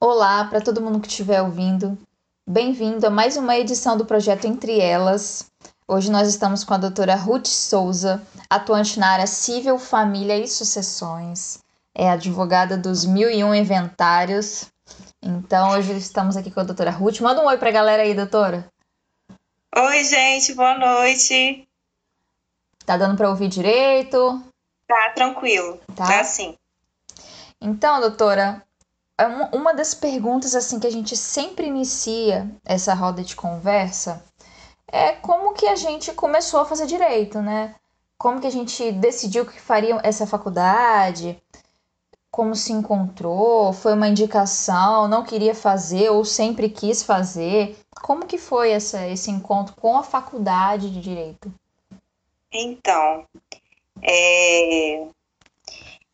Olá para todo mundo que estiver ouvindo. Bem-vindo a mais uma edição do projeto Entre Elas. Hoje nós estamos com a doutora Ruth Souza, atuante na área civil, família e sucessões. É advogada dos mil e um inventários. Então, hoje estamos aqui com a doutora Ruth. Manda um oi para a galera aí, doutora. Oi, gente, boa noite. Tá dando para ouvir direito? Tá, tranquilo. Tá, tá sim. Então, doutora, uma das perguntas assim que a gente sempre inicia essa roda de conversa é como que a gente começou a fazer direito, né? Como que a gente decidiu que faria essa faculdade? Como se encontrou? Foi uma indicação? Não queria fazer ou sempre quis fazer? Como que foi essa, esse encontro com a faculdade de direito? Então, é,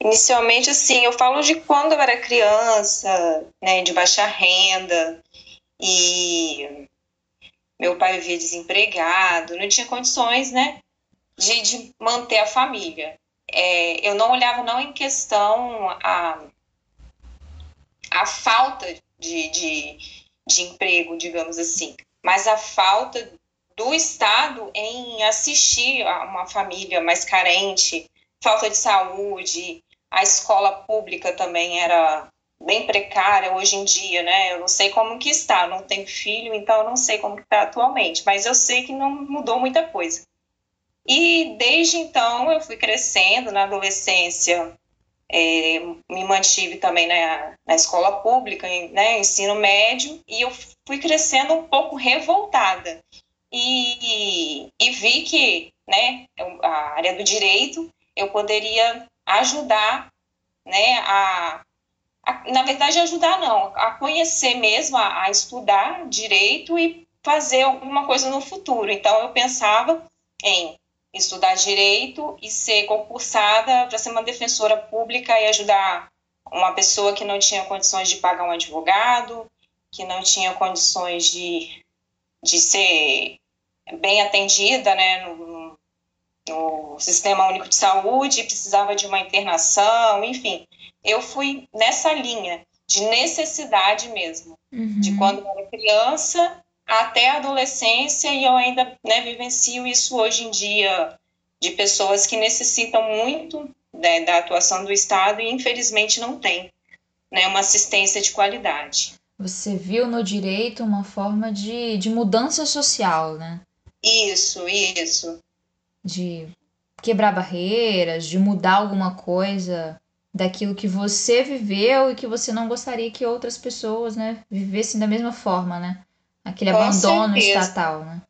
Inicialmente, assim, eu falo de quando eu era criança, né, de baixa renda, e meu pai vivia desempregado, não tinha condições, né, de, de manter a família. É, eu não olhava não em questão a, a falta de, de, de emprego, digamos assim, mas a falta do Estado em assistir a uma família mais carente, falta de saúde, a escola pública também era bem precária hoje em dia, né? Eu não sei como que está, não tenho filho, então eu não sei como está atualmente, mas eu sei que não mudou muita coisa. E desde então eu fui crescendo na adolescência, é, me mantive também na, na escola pública, né, ensino médio, e eu fui crescendo um pouco revoltada. E, e vi que né, a área do direito eu poderia ajudar, né, a, a, na verdade ajudar não, a conhecer mesmo, a, a estudar direito e fazer alguma coisa no futuro. Então eu pensava em estudar direito e ser concursada para ser uma defensora pública e ajudar uma pessoa que não tinha condições de pagar um advogado, que não tinha condições de, de ser bem atendida né, no, no Sistema Único de Saúde, precisava de uma internação, enfim. Eu fui nessa linha de necessidade mesmo, uhum. de quando eu era criança até a adolescência, e eu ainda né, vivencio isso hoje em dia, de pessoas que necessitam muito né, da atuação do Estado e infelizmente não tem né, uma assistência de qualidade. Você viu no direito uma forma de, de mudança social, né? Isso, isso de quebrar barreiras, de mudar alguma coisa daquilo que você viveu e que você não gostaria que outras pessoas, né, vivessem da mesma forma, né? Aquele Com abandono certeza. estatal, né?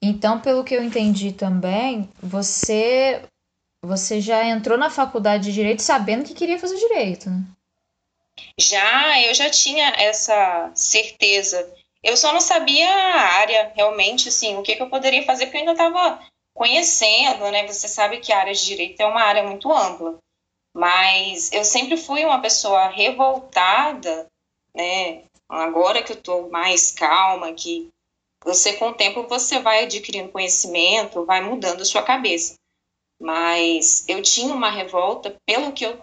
Então, pelo que eu entendi também, você você já entrou na faculdade de direito sabendo que queria fazer direito, né? Já, eu já tinha essa certeza eu só não sabia a área, realmente, assim, o que, que eu poderia fazer, porque eu ainda estava conhecendo, né? Você sabe que a área de direito é uma área muito ampla. Mas eu sempre fui uma pessoa revoltada, né? Agora que eu estou mais calma, que você com o tempo você vai adquirindo conhecimento, vai mudando a sua cabeça. Mas eu tinha uma revolta pelo que eu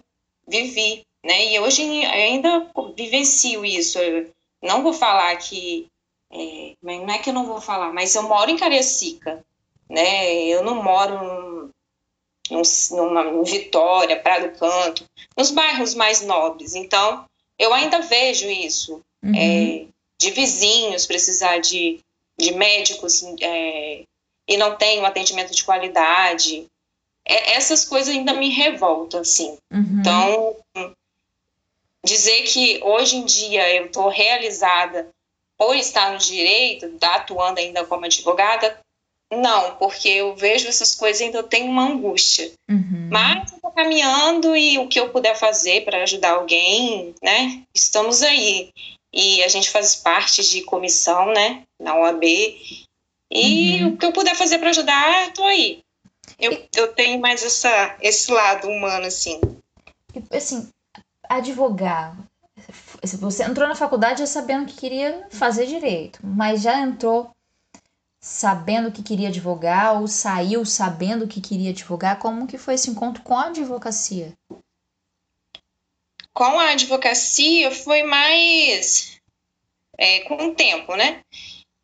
vivi, né? E hoje ainda vivencio isso. Eu não vou falar que. É, não é que eu não vou falar, mas eu moro em Cariacica, né? Eu não moro num, numa, em Vitória, Praia do Canto, nos bairros mais nobres. Então, eu ainda vejo isso. Uhum. É, de vizinhos precisar de, de médicos é, e não tem um atendimento de qualidade. É, essas coisas ainda me revoltam, assim. Uhum. Então, dizer que hoje em dia eu estou realizada por estar no direito, tá atuando ainda como advogada, não, porque eu vejo essas coisas e ainda tenho uma angústia. Uhum. Mas eu estou caminhando e o que eu puder fazer para ajudar alguém, né? Estamos aí. E a gente faz parte de comissão, né? Na OAB. E uhum. o que eu puder fazer para ajudar, estou aí. Eu, eu tenho mais essa, esse lado humano, assim. Assim, advogar. Você entrou na faculdade já sabendo que queria fazer direito, mas já entrou sabendo que queria advogar ou saiu sabendo que queria advogar? Como que foi esse encontro com a advocacia? com a advocacia foi mais é, com o tempo, né?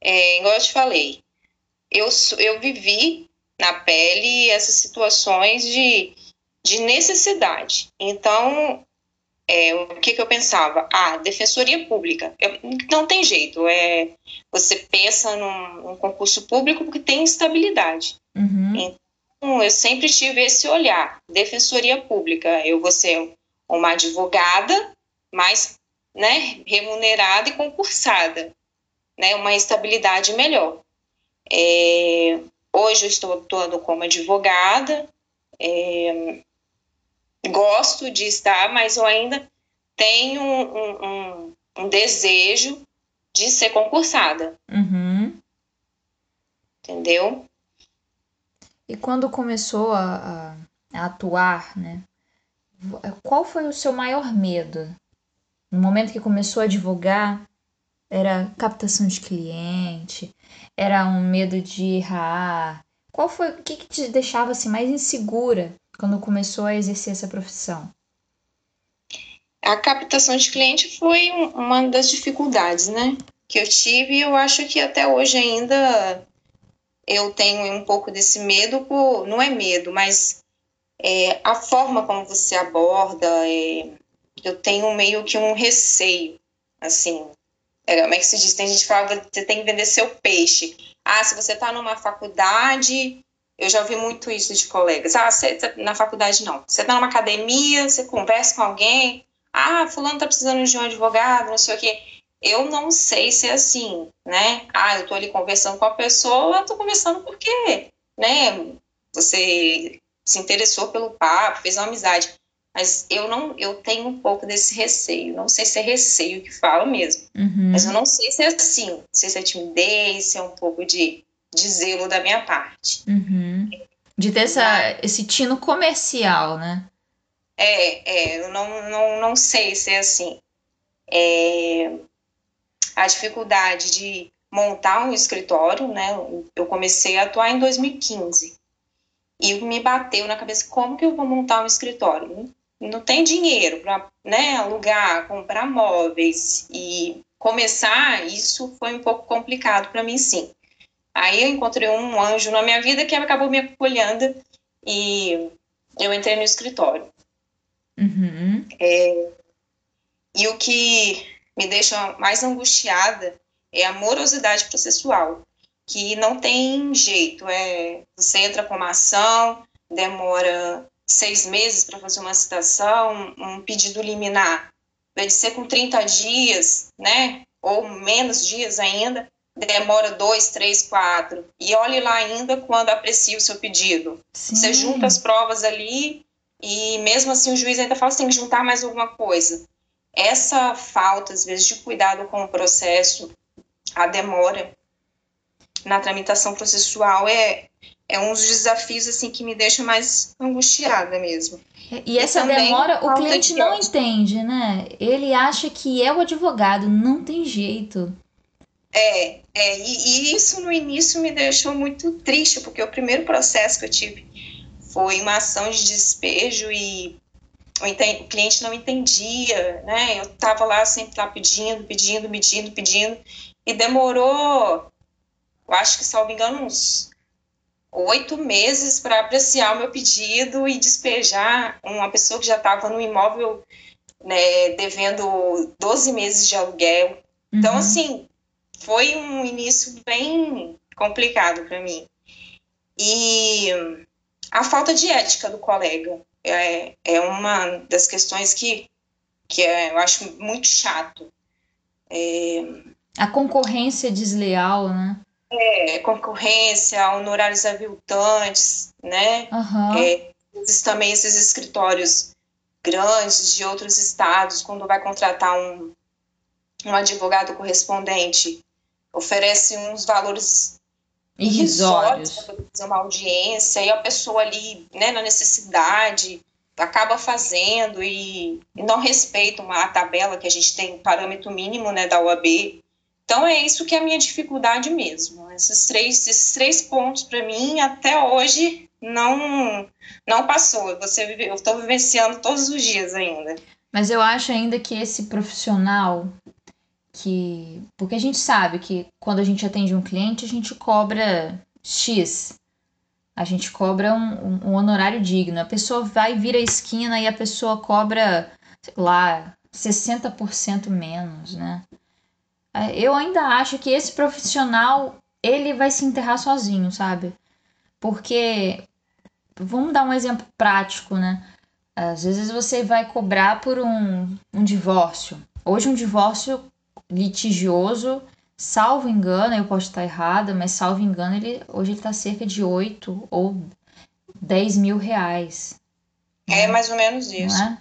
É, igual eu te falei, eu, eu vivi na pele essas situações de, de necessidade. Então, é, o que, que eu pensava? Ah, defensoria pública. Eu, não tem jeito. É, você pensa num, num concurso público porque tem estabilidade. Uhum. Então, eu sempre tive esse olhar. Defensoria pública. Eu vou ser uma advogada mais né, remunerada e concursada. Né, uma estabilidade melhor. É, hoje eu estou atuando como advogada. É, gosto de estar, mas eu ainda tenho um, um, um desejo de ser concursada. Uhum. Entendeu? E quando começou a, a, atuar, né? Qual foi o seu maior medo? No momento que começou a advogar, era captação de cliente? Era um medo de errar? Qual foi o que, que te deixava assim mais insegura quando começou a exercer essa profissão? A captação de cliente foi uma das dificuldades, né? Que eu tive e eu acho que até hoje ainda eu tenho um pouco desse medo, por, não é medo, mas é, a forma como você aborda, é, eu tenho meio que um receio, assim. É, como é que se diz? Tem gente que fala que você tem que vender seu peixe. Ah, se você está numa faculdade, eu já ouvi muito isso de colegas. Ah, você tá na faculdade não. Você está numa academia, você conversa com alguém. Ah, fulano está precisando de um advogado, não sei o quê. Eu não sei se é assim, né? Ah, eu estou ali conversando com a pessoa, estou conversando porque, né? Você se interessou pelo papo, fez uma amizade. Mas eu não, eu tenho um pouco desse receio. Não sei se é receio que fala mesmo. Uhum. Mas eu não sei se é assim. Não sei se é timidez, se é um pouco de de zelo da minha parte. Uhum. De ter essa, esse tino comercial, né? É, é, eu não, não, não sei se é assim. É, a dificuldade de montar um escritório, né? Eu comecei a atuar em 2015 e me bateu na cabeça como que eu vou montar um escritório. Não, tem dinheiro para né, alugar, comprar móveis e começar. Isso foi um pouco complicado para mim, sim. Aí eu encontrei um anjo na minha vida que acabou me acolhendo e eu entrei no escritório. Uhum. É, e o que me deixa mais angustiada é a morosidade processual, que não tem jeito. É, você entra com uma ação, demora seis meses para fazer uma citação, um pedido liminar, vai ser com 30 dias, né? Ou menos dias ainda demora dois, três, quatro. E olhe lá ainda quando aprecia o seu pedido. Sim. Você junta as provas ali e mesmo assim o juiz ainda fala assim, tem que juntar mais alguma coisa. Essa falta, às vezes, de cuidado com o processo, a demora na tramitação processual é, é um dos desafios assim que me deixa mais angustiada mesmo. E essa e demora o cliente não entende, né? Ele acha que é o advogado, não tem jeito. É, é e, e, isso no início me deixou muito triste, porque o primeiro processo que eu tive foi uma ação de despejo e o, o cliente não entendia, né? Eu estava lá sempre lá pedindo, pedindo, pedindo, pedindo, e demorou, eu acho que, salvo engano, uns oito meses para apreciar o meu pedido e despejar uma pessoa que já estava no imóvel né, devendo 12 meses de aluguel. Então, uhum. assim, foi um início bem complicado para mim. E a falta de ética do colega é, é uma das questões que, que é, eu acho muito chato. É, a concorrência desleal, né? É, concorrência, honorários aviltantes, né? Uhum. É, também esses escritórios grandes de outros estados, quando vai contratar um, um advogado correspondente, oferece uns valores irrisórios para fazer uma audiência, e a pessoa ali, né, na necessidade, acaba fazendo e, não respeita uma tabela que a gente tem, um parâmetro mínimo, né, da OAB. Então é isso que é a minha dificuldade mesmo. Esses três, esses três pontos para mim até hoje não não passou. Você eu estou vivenciando todos os dias ainda. Mas eu acho ainda que esse profissional que. Porque a gente sabe que quando a gente atende um cliente, a gente cobra X. A gente cobra um, um honorário digno. A pessoa vai vir a esquina e a pessoa cobra, lá, 60% menos, né? É, eu ainda acho que esse profissional, ele vai se enterrar sozinho, sabe? Porque, vamos dar um exemplo prático, né? Às vezes você vai cobrar por um, um divórcio. Hoje um divórcio litigioso, salvo engano, eu posso estar errada, mas salvo engano, ele, hoje ele está cerca de 8 ou 10 mil reais. É mais ou menos isso. É?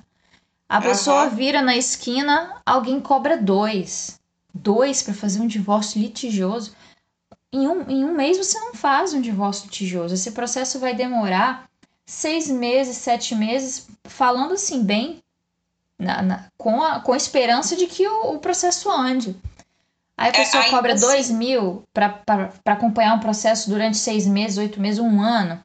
A pessoa uhum. vira na esquina, alguém cobra dois. Dois para fazer um divórcio litigioso. Em um, em um mês você não faz um divórcio litigioso. Esse processo vai demorar seis meses, sete meses, falando assim, bem, na, na, com, a, com a esperança de que o, o processo ande. Aí a é, pessoa é, cobra assim... dois mil para acompanhar um processo durante seis meses, oito meses, um ano.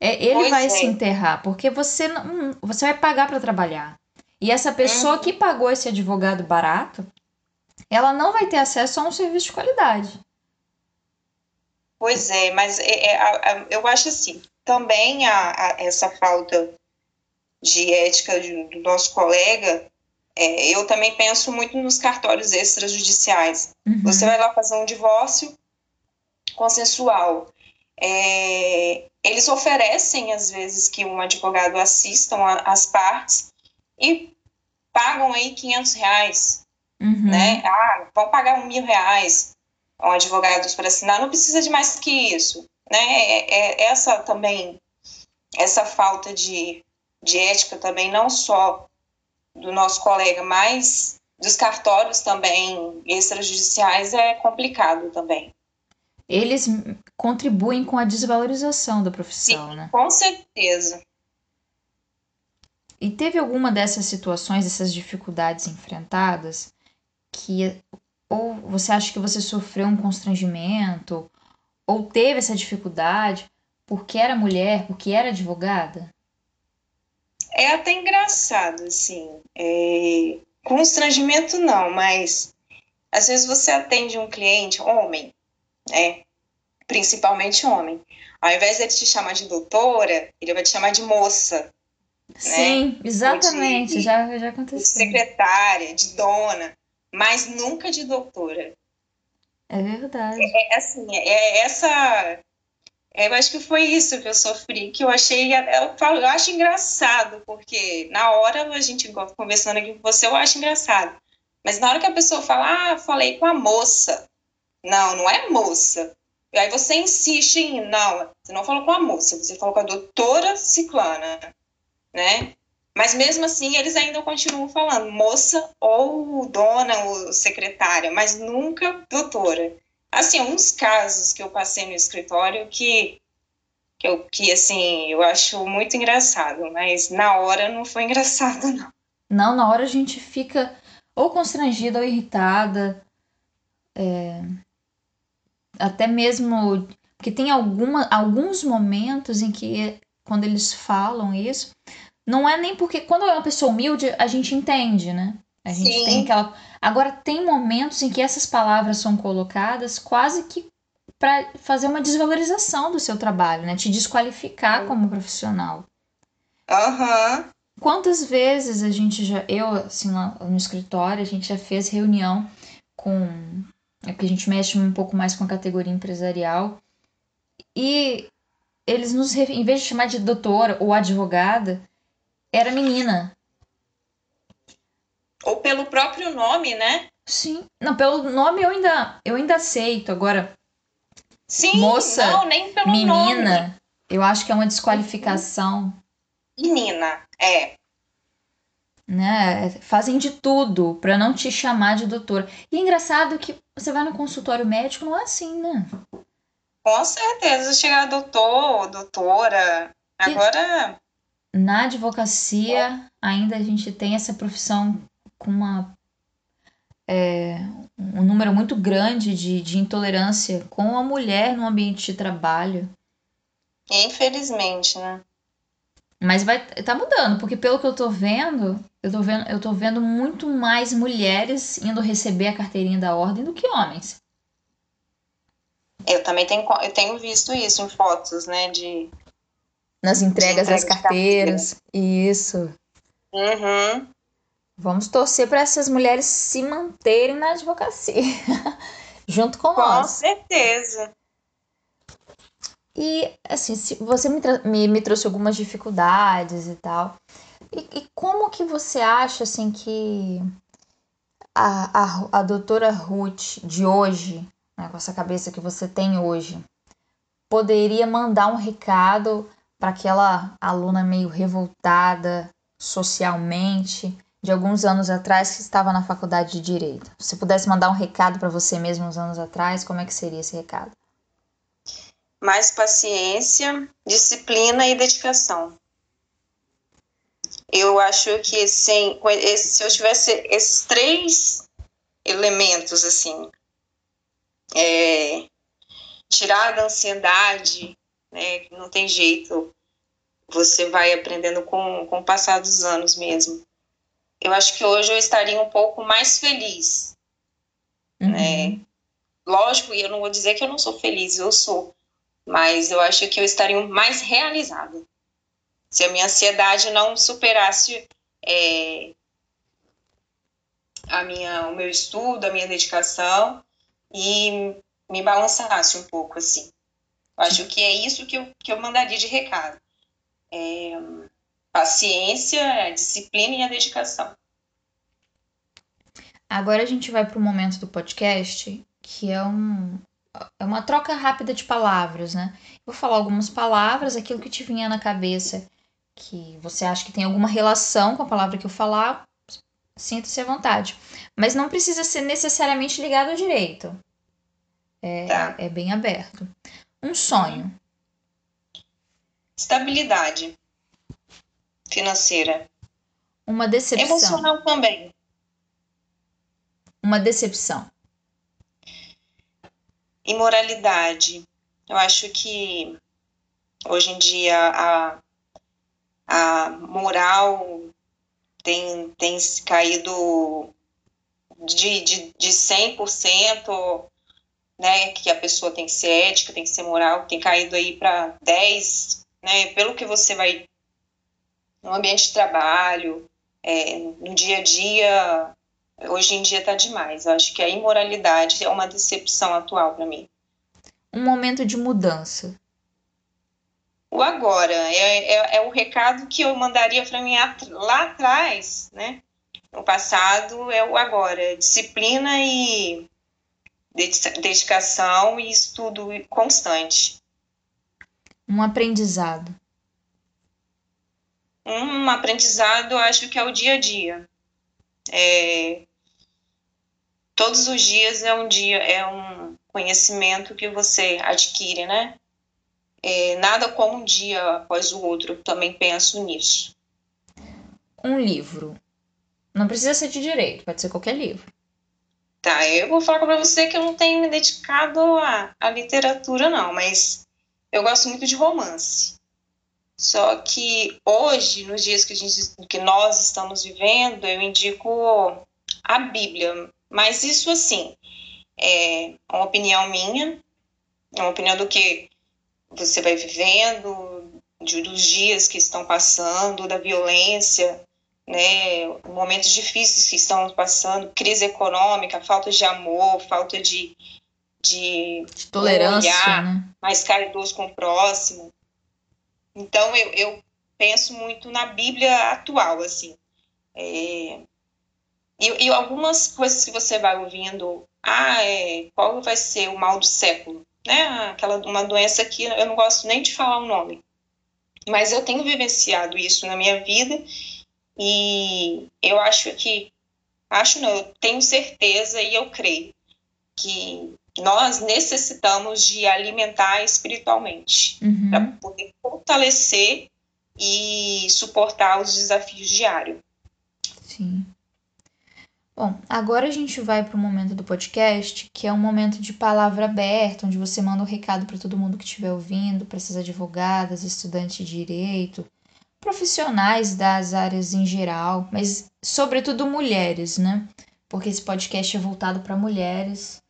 É, ele vai é. se enterrar, porque você não, você vai pagar para trabalhar. E essa pessoa uhum. que pagou esse advogado barato, ela não vai ter acesso a um serviço de qualidade. Pois é, mas é, é, eu acho assim, também a, essa falta de ética de, do nosso colega, é, eu também penso muito nos cartórios extrajudiciais. Uhum. Você vai lá fazer um divórcio consensual. É, eles oferecem, às vezes, que um advogado assista as partes e pagam aí 500 reais, uhum. né? Ah, vão pagar um mil reais um advogado para assinar, não precisa de mais que isso, né? É, é, essa também, essa falta de, de ética também, não só do nosso colega, mas dos cartórios também extrajudiciais é complicado também. Eles contribuem com a desvalorização da profissão, Sim, né? Com certeza. E teve alguma dessas situações, dessas dificuldades enfrentadas, que ou você acha que você sofreu um constrangimento, ou teve essa dificuldade porque era mulher, porque era advogada? É até engraçado, assim. É... Constrangimento não, mas às vezes você atende um cliente, homem, né? Principalmente homem. Ao invés de ele te chamar de doutora, ele vai te chamar de moça. Sim, né? exatamente, de, já, já aconteceu. De secretária, de dona, mas nunca de doutora. É verdade. É, é assim, é essa. É, eu acho que foi isso que eu sofri, que eu achei. Eu, falo, eu acho engraçado, porque na hora a gente conversando aqui com você, eu acho engraçado. Mas na hora que a pessoa fala, ah, falei com a moça. Não, não é moça. E aí você insiste em, não, você não falou com a moça, você falou com a doutora Ciclana né? Mas mesmo assim, eles ainda continuam falando moça ou dona ou secretária, mas nunca doutora. Assim, uns casos que eu passei no escritório que que eu que assim, eu acho muito engraçado, mas na hora não foi engraçado não. Não, na hora a gente fica ou constrangida ou irritada. É... Até mesmo porque tem alguma, alguns momentos em que quando eles falam isso, não é nem porque quando é uma pessoa humilde, a gente entende, né? A gente Sim. tem aquela. Agora, tem momentos em que essas palavras são colocadas quase que para fazer uma desvalorização do seu trabalho, né? Te desqualificar como profissional. Aham. Uhum. Quantas vezes a gente já. Eu, assim, lá no escritório, a gente já fez reunião com. É que a gente mexe um pouco mais com a categoria empresarial. E eles nos. Em vez de chamar de doutora ou advogada, era menina. Ou pelo próprio nome, né? Sim. Não, pelo nome eu ainda, eu ainda aceito. Agora, Sim, moça, não, nem pelo menina, nome. eu acho que é uma desqualificação. Menina, é. Né? Fazem de tudo para não te chamar de doutora. E é engraçado que você vai no consultório médico, não é assim, né? Com certeza, chegar doutor, doutora. Agora na advocacia ainda a gente tem essa profissão com uma é, um número muito grande de, de intolerância com a mulher no ambiente de trabalho. Infelizmente, né? Mas vai tá mudando, porque pelo que eu tô vendo, eu tô vendo, eu tô vendo muito mais mulheres indo receber a carteirinha da ordem do que homens. Eu também tenho, eu tenho visto isso em fotos, né, de nas entregas das carteiras. Isso. Uhum. Vamos torcer para essas mulheres se manterem na advocacia, junto com, com nós. Com certeza. E, assim, se você me, me, me, trouxe algumas dificuldades e tal. E, e, como que você acha, assim, que a, a, a doutora Ruth de hoje, né, com essa cabeça que você tem hoje, poderia mandar um recado para aquela aluna meio revoltada socialmente de alguns anos atrás que estava na faculdade de direito? Se pudesse mandar um recado para você mesmo uns anos atrás, como é que seria esse recado? mais paciência, disciplina e dedicação. Eu acho que sem, se eu tivesse esses três elementos, assim, é, tirar da ansiedade, né, não tem jeito, você vai aprendendo com, com o passar dos anos mesmo. Eu acho que hoje eu estaria um pouco mais feliz, uhum. né? Lógico, e eu não vou dizer que eu não sou feliz, eu sou, mas eu acho que eu estaria mais realizada se a minha ansiedade não superasse é, a minha, o meu estudo, a minha dedicação e me balançasse um pouco assim. Eu acho que é isso que eu, que eu mandaria de recado. É, paciência, disciplina e a dedicação. Agora a gente vai para o momento do podcast, que é um, é uma troca rápida de palavras, né? Vou falar algumas palavras, aquilo que te vinha na cabeça, que você acha que tem alguma relação com a palavra que eu falar, sinta-se à vontade. Mas não precisa ser necessariamente ligado ao direito. É, tá. é bem aberto. Um sonho. Estabilidade financeira. Uma decepção. Emocional também. Uma decepção imoralidade. Eu acho que hoje em dia a, a moral tem, tem caído de, de, de 100%, né, que a pessoa tem que ser ética, tem que ser moral, tem caído aí para 10%, né, pelo que você vai no ambiente de trabalho, é, no dia a dia, hoje em dia está demais. Eu acho que a imoralidade é uma decepção atual para mim. Um momento de mudança. O agora é, é, é o recado que eu mandaria para mim lá atrás, né? No passado é o agora, disciplina e dedicação e estudo constante. Um aprendizado. Um aprendizado, acho que é o dia a dia. É, todos os dias é um dia, é um conhecimento que você adquire, né? É, nada como um dia após o outro, também penso nisso. Um livro. Não precisa ser de direito, pode ser qualquer livro. Tá, eu vou falar para você que eu não tenho me dedicado à, à literatura, não, mas eu gosto muito de romance. Só que hoje, nos dias que, gente, que nós estamos vivendo, eu indico a Bíblia, mas isso, assim, é uma opinião minha, é uma opinião do que você vai vivendo, de, dos dias que estão passando, da violência, né, momentos difíceis que estão passando, crise econômica, falta de amor, falta de, de, de tolerância, olhar né? mais caridoso com o próximo. Então eu, eu penso muito na Bíblia atual, assim. É, e, e algumas coisas que você vai ouvindo, ah, é, qual vai ser o mal do século? Né? Aquela, uma doença que eu não gosto nem de falar o nome. Mas eu tenho vivenciado isso na minha vida e eu acho que, acho não, eu tenho certeza e eu creio que nós necessitamos de alimentar espiritualmente uhum. para poder fortalecer e suportar os desafios diários. Sim. Bom, agora a gente vai para o momento do podcast, que é um momento de palavra aberta, onde você manda um recado para todo mundo que estiver ouvindo, para essas advogadas, estudantes de direito, profissionais das áreas em geral, mas sobretudo mulheres, né? Porque esse podcast é voltado para mulheres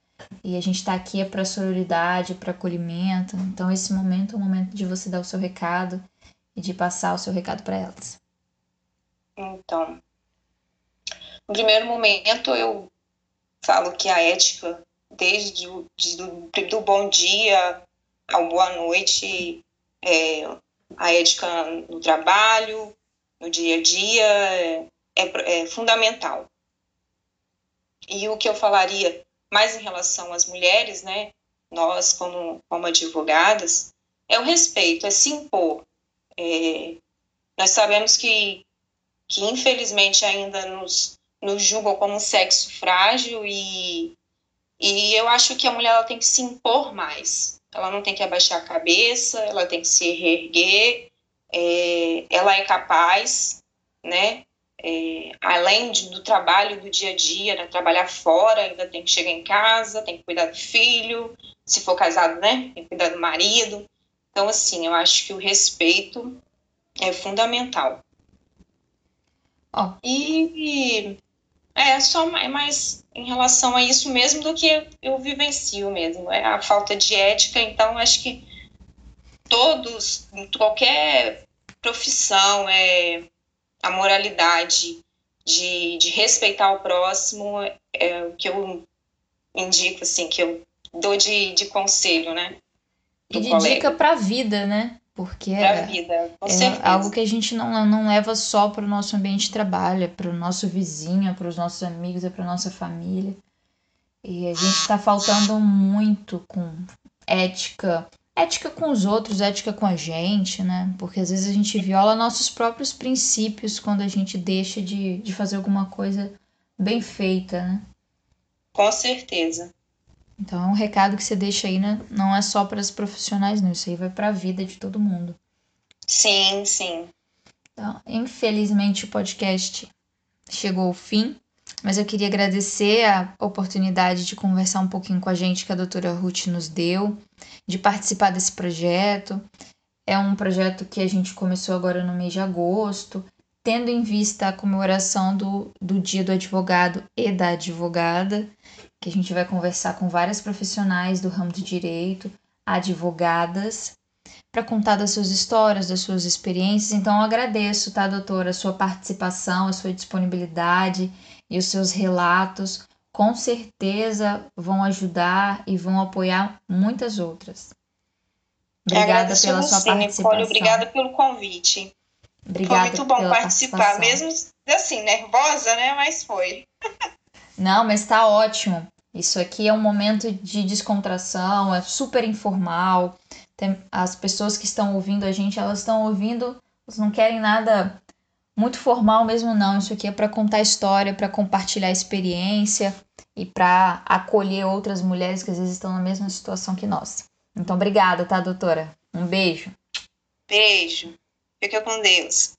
e a gente está aqui é para sororidade, para acolhimento. Então esse momento é o momento de você dar o seu recado e de passar o seu recado para elas. Então, no primeiro momento eu falo que a ética, desde o do, do bom dia ao boa noite, é, a ética no trabalho, no dia a dia, é, é, fundamental. E o que eu falaria mais em relação às mulheres, né, nós como, como advogadas, é o respeito, é se impor. É, nós sabemos que, que infelizmente ainda nos, nos julgam como um sexo frágil e, e eu acho que a mulher ela tem que se impor mais. Ela não tem que abaixar a cabeça, ela tem que se reerguer, é, ela é capaz, né? É, além de, do trabalho do dia a dia, né, trabalhar fora, ainda tem que chegar em casa, tem que cuidar do filho, se for casado, né, tem que cuidar do marido. Então, assim, eu acho que o respeito é fundamental. Oh. E é só mais em relação a isso mesmo do que eu vivencio mesmo. É a falta de ética, então acho que todos, qualquer profissão, é, a moralidade de, de respeitar o próximo é o que eu indico, assim, que eu dou de, de conselho, né? E de colega. dica para a vida, né? Porque pra vida, é algo que a gente não, não leva só para o nosso ambiente de trabalho, é para o nosso vizinho, é para os nossos amigos, é para nossa família. E a gente está faltando muito com ética, ética com os outros, ética com a gente, né? Porque às vezes a gente viola nossos próprios princípios quando a gente deixa de, de fazer alguma coisa bem feita, né? Com certeza. Então é um recado que você deixa aí, né? Não é só para os profissionais, não. Isso aí vai para a vida de todo mundo. Sim, sim. Então, infelizmente o podcast chegou ao fim, mas eu queria agradecer a oportunidade de conversar um pouquinho com a gente que a doutora Ruth nos deu, de participar desse projeto. É um projeto que a gente começou agora no mês de agosto, tendo em vista a comemoração do, do Dia do Advogado e da Advogada que a gente vai conversar com várias profissionais do ramo de direito, advogadas, para contar das suas histórias, das suas experiências. Então, eu agradeço, tá, doutora, a sua participação, a sua disponibilidade e os seus relatos. Com certeza vão ajudar e vão apoiar muitas outras. Obrigada pela sua participação. Nicole, obrigada pelo convite. Obrigada foi muito bom participar, mesmo assim, nervosa, né? Mas foi. Não, mas tá ótimo. Isso aqui é um momento de descontração, é super informal. Tem, as pessoas que estão ouvindo a gente, elas estão ouvindo, elas não querem nada muito formal mesmo não. Isso aqui é para contar história, para compartilhar experiência e para acolher outras mulheres que às vezes estão na mesma situação que nós. Então, obrigada, tá, doutora? Um beijo. Beijo. Fica com Deus.